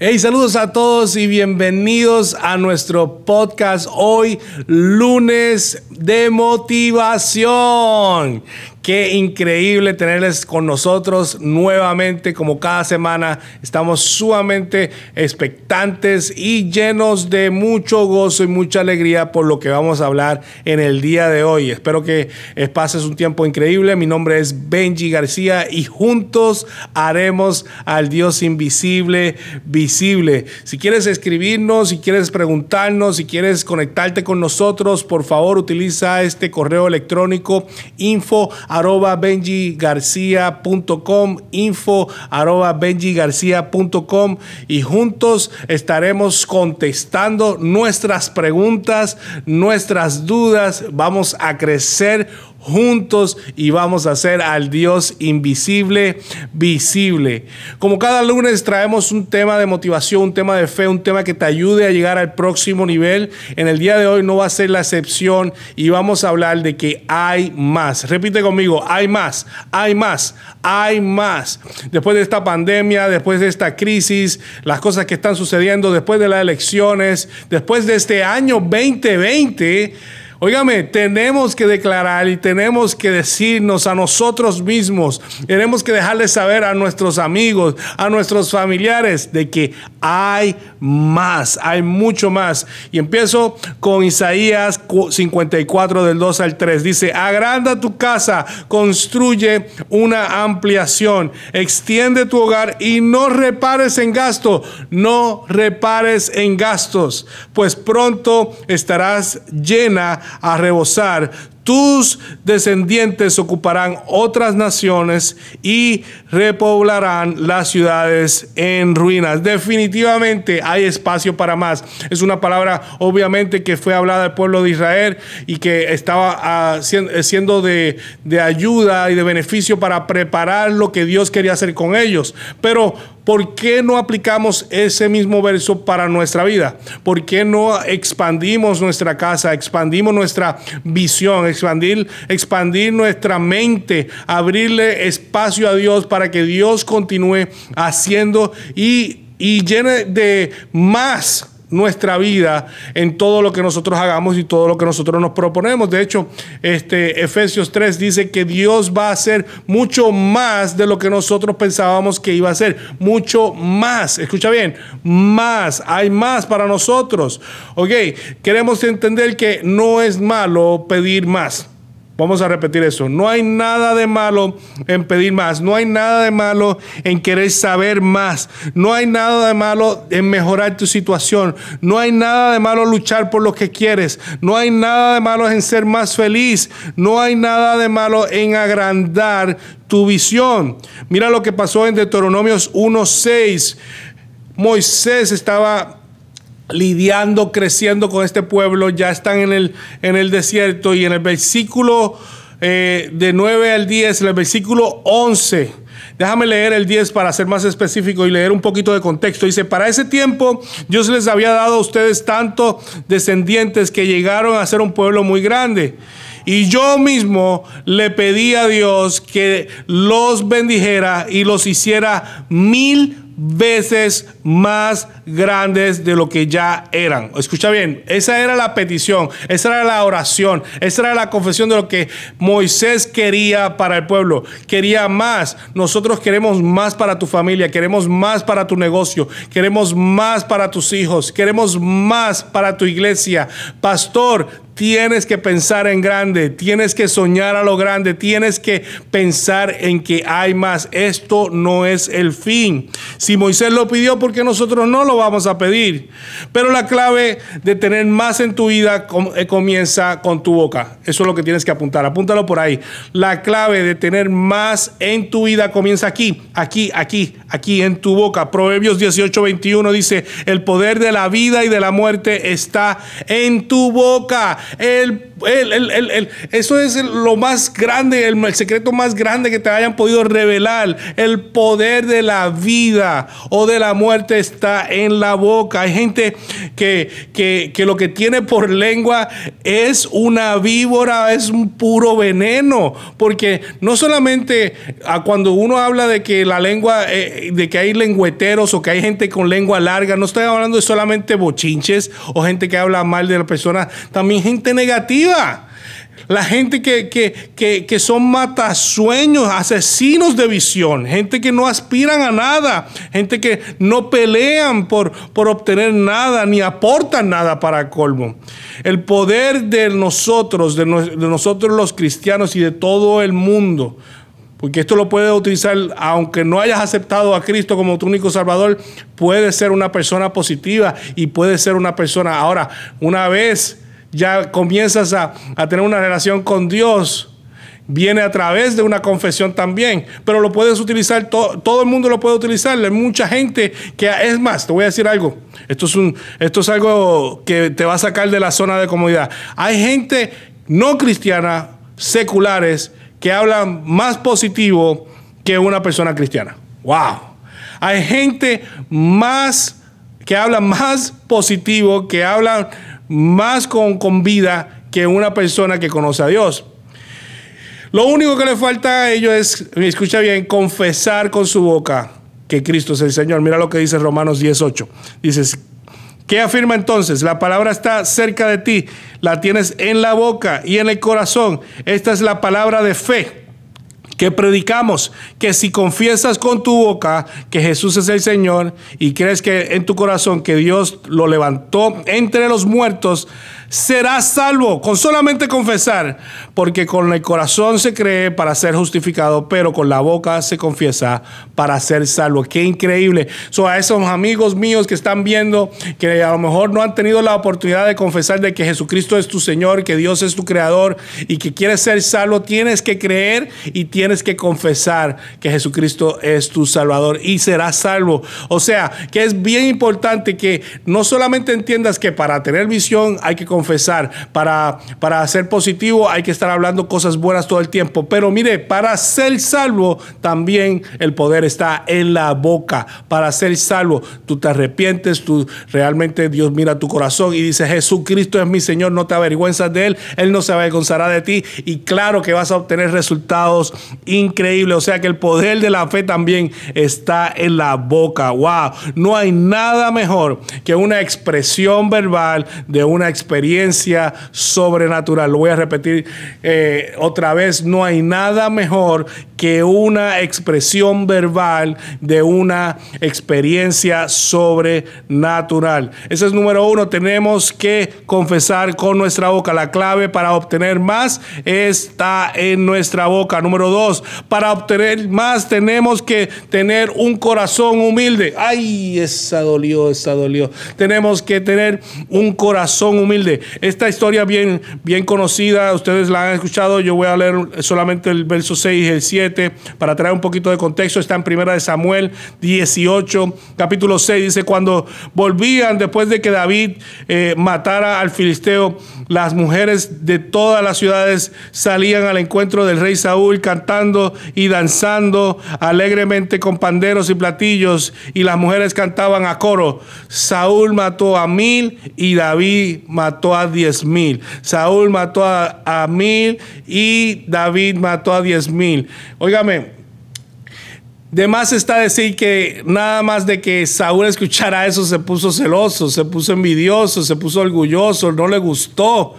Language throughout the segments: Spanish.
Hey, saludos a todos y bienvenidos a nuestro podcast hoy, lunes de motivación. Qué increíble tenerles con nosotros nuevamente, como cada semana. Estamos sumamente expectantes y llenos de mucho gozo y mucha alegría por lo que vamos a hablar en el día de hoy. Espero que pases un tiempo increíble. Mi nombre es Benji García y juntos haremos al Dios invisible visible. Si quieres escribirnos, si quieres preguntarnos, si quieres conectarte con nosotros, por favor utiliza este correo electrónico info arroba benjigarcia.com, info arroba benjigarcia.com y juntos estaremos contestando nuestras preguntas, nuestras dudas. Vamos a crecer juntos y vamos a hacer al Dios invisible visible. Como cada lunes traemos un tema de motivación, un tema de fe, un tema que te ayude a llegar al próximo nivel. En el día de hoy no va a ser la excepción y vamos a hablar de que hay más. Repite conmigo, hay más, hay más, hay más. Después de esta pandemia, después de esta crisis, las cosas que están sucediendo, después de las elecciones, después de este año 2020, Óigame, tenemos que declarar y tenemos que decirnos a nosotros mismos, tenemos que dejarles saber a nuestros amigos, a nuestros familiares de que hay más, hay mucho más. Y empiezo con Isaías 54 del 2 al 3. Dice, agranda tu casa, construye una ampliación, extiende tu hogar y no repares en gasto, no repares en gastos, pues pronto estarás llena a rebosar. Tus descendientes ocuparán otras naciones y repoblarán las ciudades en ruinas. Definitivamente hay espacio para más. Es una palabra obviamente que fue hablada al pueblo de Israel y que estaba ah, siendo de, de ayuda y de beneficio para preparar lo que Dios quería hacer con ellos. Pero ¿por qué no aplicamos ese mismo verso para nuestra vida? ¿Por qué no expandimos nuestra casa, expandimos nuestra visión, expandir, expandir nuestra mente, abrirle espacio a Dios para que Dios continúe haciendo y, y llene de más nuestra vida en todo lo que nosotros hagamos y todo lo que nosotros nos proponemos. De hecho, este Efesios 3 dice que Dios va a hacer mucho más de lo que nosotros pensábamos que iba a hacer, mucho más. Escucha bien, más, hay más para nosotros. Ok, queremos entender que no es malo pedir más. Vamos a repetir eso. No hay nada de malo en pedir más. No hay nada de malo en querer saber más. No hay nada de malo en mejorar tu situación. No hay nada de malo en luchar por lo que quieres. No hay nada de malo en ser más feliz. No hay nada de malo en agrandar tu visión. Mira lo que pasó en Deuteronomios 1.6. Moisés estaba lidiando, creciendo con este pueblo, ya están en el, en el desierto y en el versículo eh, de 9 al 10, en el versículo 11. Déjame leer el 10 para ser más específico y leer un poquito de contexto. Dice, para ese tiempo Dios les había dado a ustedes tanto descendientes que llegaron a ser un pueblo muy grande. Y yo mismo le pedí a Dios que los bendijera y los hiciera mil veces más grandes de lo que ya eran. Escucha bien, esa era la petición, esa era la oración, esa era la confesión de lo que Moisés quería para el pueblo. Quería más. Nosotros queremos más para tu familia, queremos más para tu negocio, queremos más para tus hijos, queremos más para tu iglesia. Pastor, Tienes que pensar en grande, tienes que soñar a lo grande, tienes que pensar en que hay más. Esto no es el fin. Si Moisés lo pidió, porque nosotros no lo vamos a pedir? Pero la clave de tener más en tu vida eh, comienza con tu boca. Eso es lo que tienes que apuntar. Apúntalo por ahí. La clave de tener más en tu vida comienza aquí, aquí, aquí, aquí, en tu boca. Proverbios 18, 21 dice, el poder de la vida y de la muerte está en tu boca. El eso es lo más grande, el, secreto más grande que te hayan podido revelar. El poder de la vida o de la muerte está en la boca. Hay gente que, que, lo que tiene por lengua es una víbora, es un puro veneno. Porque no solamente cuando uno habla de que la lengua, eh, de que hay lengüeteros o que hay gente con lengua larga, no estoy hablando de solamente bochinches o gente que habla mal de la persona, también gente negativa. La gente que, que, que, son matasueños, asesinos de visión, gente que no aspiran a nada, gente que no pelean por, por obtener nada ni aportan nada para colmo. El poder de nosotros, de, de nosotros los cristianos y de todo el mundo, porque esto lo puedes utilizar, aunque no hayas aceptado a Cristo como tu único Salvador, puede ser una persona positiva y puede ser una persona. Ahora, una vez ya comienzas a, tener una relación con Dios, viene a través de una confesión también, pero lo puedes utilizar, todo el mundo lo puede utilizar, hay mucha gente que, es más, te voy a decir algo, esto es, un, esto es algo que te va a sacar de la zona de comodidad. Hay gente no cristiana, seculares, que hablan más positivo que una persona cristiana. ¡Wow! Hay gente más que habla más positivo, que habla más con, con vida que una persona que conoce a Dios. Lo único que le falta a ellos es, escucha bien, confesar con su boca que Cristo es el Señor. Mira lo que dice Romanos 18. Dices, ¿qué afirma entonces? La palabra está cerca de ti, la tienes en la boca y en el corazón. Esta es la palabra de fe que predicamos, que si confiesas con tu boca que Jesús es el Señor y crees que en tu corazón que Dios lo levantó entre los muertos, serás salvo con solamente confesar, porque con el corazón se cree para ser justificado, pero con la boca se confiesa para ser salvo. Qué increíble. So, a esos amigos míos que están viendo que a lo mejor no han tenido la oportunidad de confesar de que Jesucristo es tu Señor, que Dios es tu creador y que quieres ser salvo, tienes que creer y tienes que confesar que Jesucristo es tu Salvador y serás salvo. O sea, que es bien importante que no solamente entiendas que para tener visión hay que confesar, para, para ser positivo hay que estar hablando cosas buenas todo el tiempo. Pero mire, para ser salvo también el poder está en la boca. Para ser salvo, tú te arrepientes, tú realmente Dios mira tu corazón y dice, Jesucristo es mi Señor, no te avergüenzas de Él, Él no se avergonzará de ti y claro que vas a obtener resultados increíbles. O sea que el poder de la fe también está en la boca. Wow, no hay nada mejor que una expresión verbal de una experiencia sobrenatural. Lo voy a repetir eh, otra vez, no hay nada mejor que una expresión verbal de una experiencia sobrenatural. Ese es número uno, tenemos que confesar con nuestra boca. La clave para obtener más está en nuestra boca. Número dos, para obtener más tenemos que tener un corazón humilde. Ay, esa dolió, esa dolió. Tenemos que tener un corazón humilde. Esta historia bien, bien conocida, ustedes la han escuchado, yo voy a leer solamente el verso 6 y el 7 para traer un poquito de contexto. Está en primera de Samuel 18, capítulo 6, dice, cuando volvían después de que David eh, matara al filisteo, las mujeres de todas las ciudades salían al encuentro del rey Saúl cantando y danzando alegremente con panderos y platillos y las mujeres cantaban a coro. Saúl mató a mil y David mató a diez mil. Saúl mató a, mil y David mató a diez mil. Óigame, de más está decir que nada más de que Saúl escuchara eso se puso celoso, se puso envidioso, se puso orgulloso, no le gustó.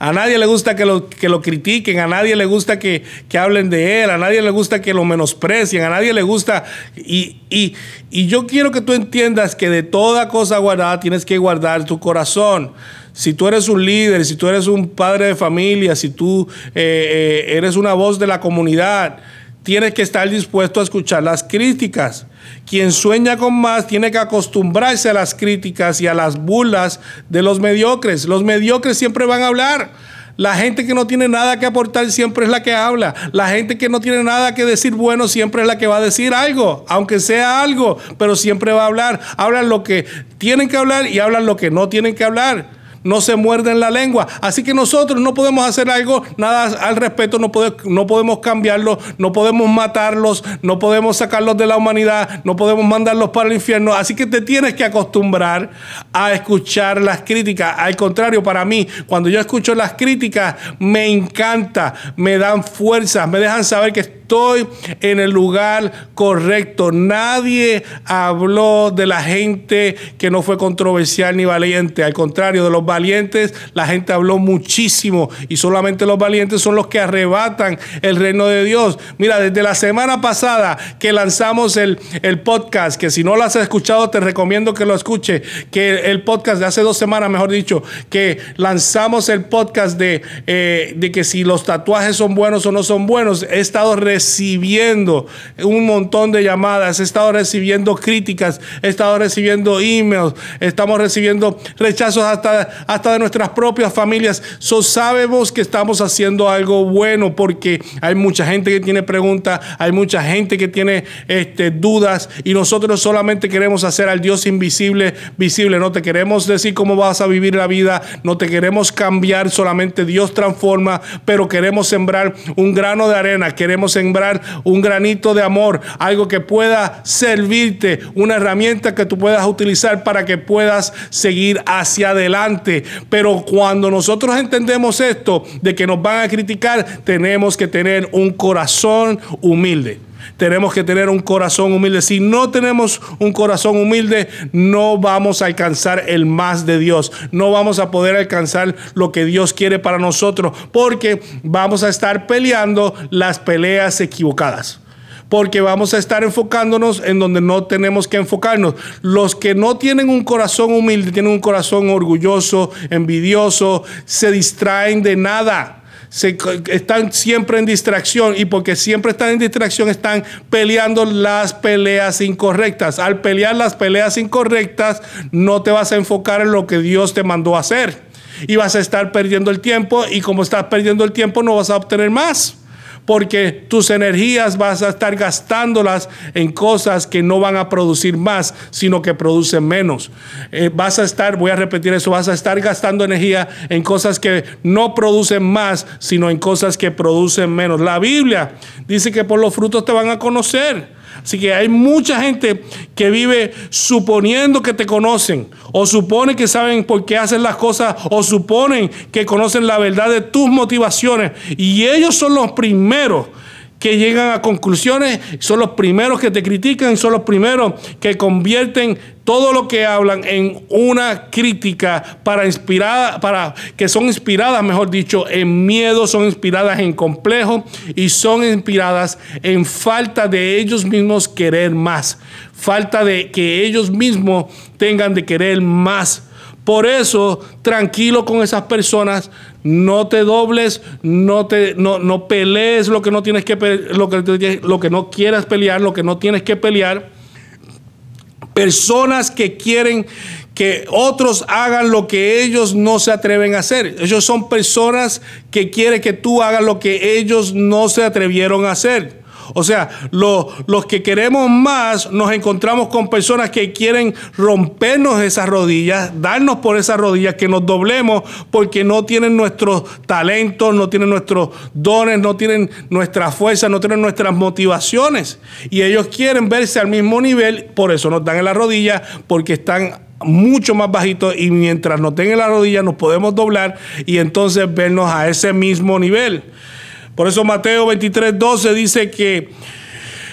A nadie le gusta que lo, que lo critiquen, a nadie le gusta que, hablen de él, a nadie le gusta que lo menosprecien, a nadie le gusta. Y, y yo quiero que tú entiendas que de toda cosa guardada tienes que guardar tu corazón. Si tú eres un líder, si tú eres un padre de familia, si tú eh, eh, eres una voz de la comunidad, tienes que estar dispuesto a escuchar las críticas. Quien sueña con más tiene que acostumbrarse a las críticas y a las burlas de los mediocres. Los mediocres siempre van a hablar. La gente que no tiene nada que aportar siempre es la que habla. La gente que no tiene nada que decir bueno siempre es la que va a decir algo, aunque sea algo, pero siempre va a hablar. Hablan lo que tienen que hablar y hablan lo que no tienen que hablar. No se muerden la lengua. Así que nosotros no podemos hacer algo, nada al respecto, no, no podemos cambiarlo, no podemos matarlos, no podemos sacarlos de la humanidad, no podemos mandarlos para el infierno. Así que te tienes que acostumbrar a escuchar las críticas. Al contrario, para mí, cuando yo escucho las críticas, me encanta, me dan fuerza, me dejan saber que estoy en el lugar correcto. Nadie habló de la gente que no fue controversial ni valiente. Al contrario, de los valientes, la gente habló muchísimo y solamente los valientes son los que arrebatan el reino de Dios. Mira, desde la semana pasada que lanzamos el, el podcast, que si no lo has escuchado, te recomiendo que lo escuche, que el podcast de hace dos semanas, mejor dicho, que lanzamos el podcast de, eh, de que si los tatuajes son buenos o no son buenos, he estado recibiendo un montón de llamadas, he estado recibiendo críticas, he estado recibiendo emails, estamos recibiendo rechazos hasta, hasta de nuestras propias familias. So, sabemos que estamos haciendo algo bueno porque hay mucha gente que tiene preguntas, hay mucha gente que tiene este, dudas y nosotros solamente queremos hacer al Dios invisible visible. No te queremos decir cómo vas a vivir la vida, no te queremos cambiar, solamente Dios transforma, pero queremos sembrar un grano de arena, queremos sembrar un granito de amor, algo que pueda servirte, una herramienta que tú puedas utilizar para que puedas seguir hacia adelante. Pero cuando nosotros entendemos esto de que nos van a criticar, tenemos que tener un corazón humilde tenemos que tener un corazón humilde. Si no tenemos un corazón humilde, no vamos a alcanzar el más de Dios. No vamos a poder alcanzar lo que Dios quiere para nosotros porque vamos a estar peleando las peleas equivocadas porque vamos a estar enfocándonos en donde no tenemos que enfocarnos. Los que no tienen un corazón humilde, tienen un corazón orgulloso, envidioso, se distraen de nada están siempre en distracción y porque siempre están en distracción están peleando las peleas incorrectas. Al pelear las peleas incorrectas no te vas a enfocar en lo que Dios te mandó a hacer y vas a estar perdiendo el tiempo y como estás perdiendo el tiempo no vas a obtener más porque tus energías vas a estar gastándolas en cosas que no van a producir más, sino que producen menos. Eh, vas a estar, voy a repetir eso, vas a estar gastando energía en cosas que no producen más, sino en cosas que producen menos. La Biblia dice que por los frutos te van a conocer. Así que hay mucha gente que vive suponiendo que te conocen, o supone que saben por qué hacen las cosas, o suponen que conocen la verdad de tus motivaciones. Y ellos son los primeros que llegan a conclusiones, son los primeros que te critican, son los primeros que convierten todo lo que hablan en una crítica para inspirar, para que son inspiradas, mejor dicho, en miedo, son inspiradas en complejo y son inspiradas en falta de ellos mismos querer más, falta de que ellos mismos tengan de querer más por eso, tranquilo con esas personas, no te dobles, no, te, no, no pelees lo que no tienes que lo que, lo que no quieras pelear, lo que no tienes que pelear. Personas que quieren que otros hagan lo que ellos no se atreven a hacer. Ellos son personas que quieren que tú hagas lo que ellos no se atrevieron a hacer. O sea, los que queremos más nos encontramos con personas que quieren rompernos esas rodillas, darnos por esas rodillas, que nos doblemos porque no tienen nuestros talentos, no tienen nuestros dones, no tienen nuestra fuerza, no tienen nuestras motivaciones. Y ellos quieren verse al mismo nivel, por eso nos dan en la rodilla, porque están mucho más bajitos y mientras nos den en la rodilla nos podemos doblar y entonces vernos a ese mismo nivel. Por eso Mateo 23, 12 dice que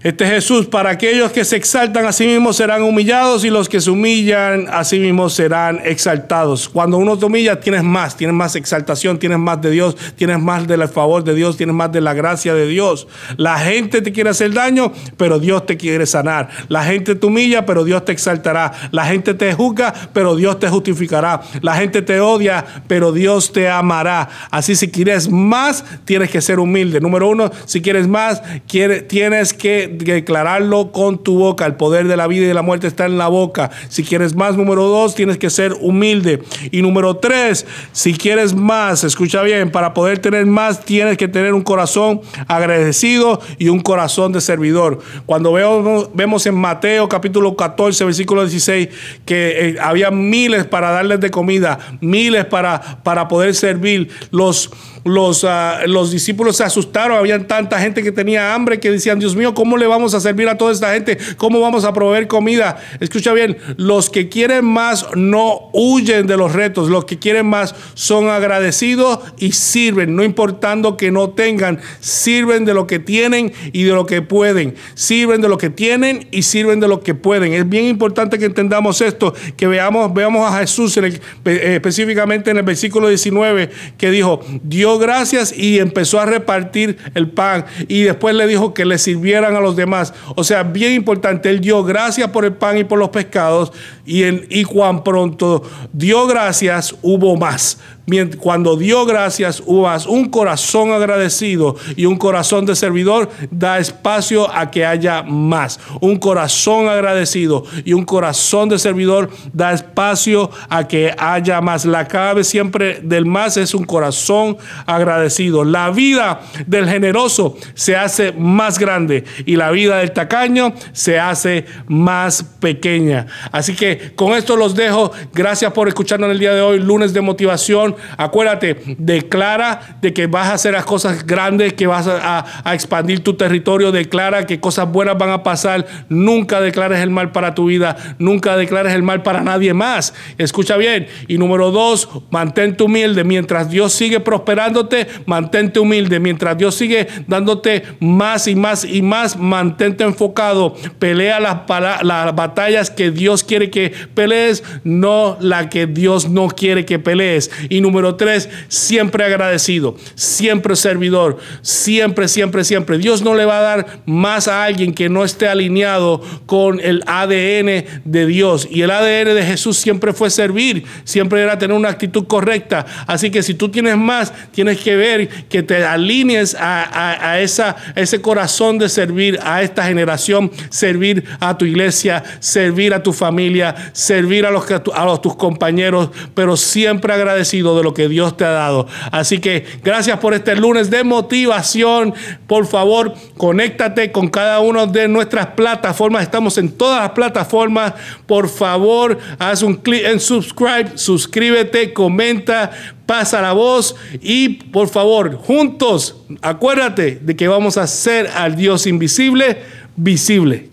este Jesús, para aquellos que se exaltan a sí mismos serán humillados y los que se humillan a sí mismos serán exaltados. Cuando uno te humilla, tienes más, tienes más exaltación, tienes más de Dios, tienes más del favor de Dios, tienes más de la gracia de Dios. La gente te quiere hacer daño, pero Dios te quiere sanar. La gente te humilla, pero Dios te exaltará. La gente te juzga, pero Dios te justificará. La gente te odia, pero Dios te amará. Así si quieres más, tienes que ser humilde. Número uno, si quieres más, tienes que declararlo con tu boca. El poder de la vida y de la muerte está en la boca. Si quieres más, número dos, tienes que ser humilde. Y número tres, si quieres más, escucha bien, para poder tener más, tienes que tener un corazón agradecido y un corazón de servidor. Cuando vemos, vemos en Mateo capítulo 14, versículo 16, que eh, había miles para darles de comida, miles para, para poder servir. Los los, ah, los discípulos se asustaron, había tanta gente que tenía hambre que decían, Dios mío, ¿cómo le vamos a servir a toda esta gente? ¿Cómo vamos a proveer comida? Escucha bien, los que quieren más no huyen de los retos, los que quieren más son agradecidos y sirven, no importando que no tengan, sirven de lo que tienen y de lo que pueden, sirven de lo que tienen y sirven de lo que pueden. Es bien importante que entendamos esto, que veamos, veamos a Jesús eh, específicamente en el versículo 19 que dijo, Dios gracias y empezó a repartir el pan y después le dijo que le sirvieran a los demás. O sea, bien importante, él dio gracias por el pan y por los pescados y, en, y cuán pronto dio gracias hubo más cuando dio gracias, un corazón agradecido y un corazón de servidor da espacio a que haya más. Un corazón agradecido y un corazón de servidor da espacio a que haya más. La clave siempre del más es un corazón agradecido. La vida del generoso se hace más grande y la vida del tacaño se hace más pequeña. Así que con esto los dejo. Gracias por escucharnos en el día de hoy, lunes de motivación. Acuérdate, declara de que vas a hacer las cosas grandes, que vas a, expandir tu territorio, declara que cosas buenas van a pasar. Nunca declares el mal para tu vida, nunca declares el mal para nadie más. Escucha bien. Y número dos, mantente humilde. Mientras Dios sigue prosperándote, mantente humilde. Mientras Dios sigue dándote más y más y más, mantente enfocado. Pelea las, las batallas que Dios quiere que pelees, no la que Dios no quiere que pelees. Y número tres, siempre agradecido, siempre servidor, siempre, siempre, siempre. Dios no le va a dar más a alguien que no esté alineado con el ADN de Dios. Y el ADN de Jesús siempre fue servir, siempre era tener una actitud correcta. Así que si tú tienes más, tienes que ver que te alinees a, esa, ese corazón de servir a esta generación, servir a tu iglesia, servir a tu familia, servir a los, a los tus compañeros, pero siempre agradecido de lo que Dios te ha dado. Así que gracias por este lunes de motivación. Por favor, conéctate con cada una de nuestras plataformas. Estamos en todas las plataformas. Por favor, haz un clic en subscribe, suscríbete, comenta, pasa la voz y por favor, juntos, acuérdate de que vamos a hacer al Dios invisible visible.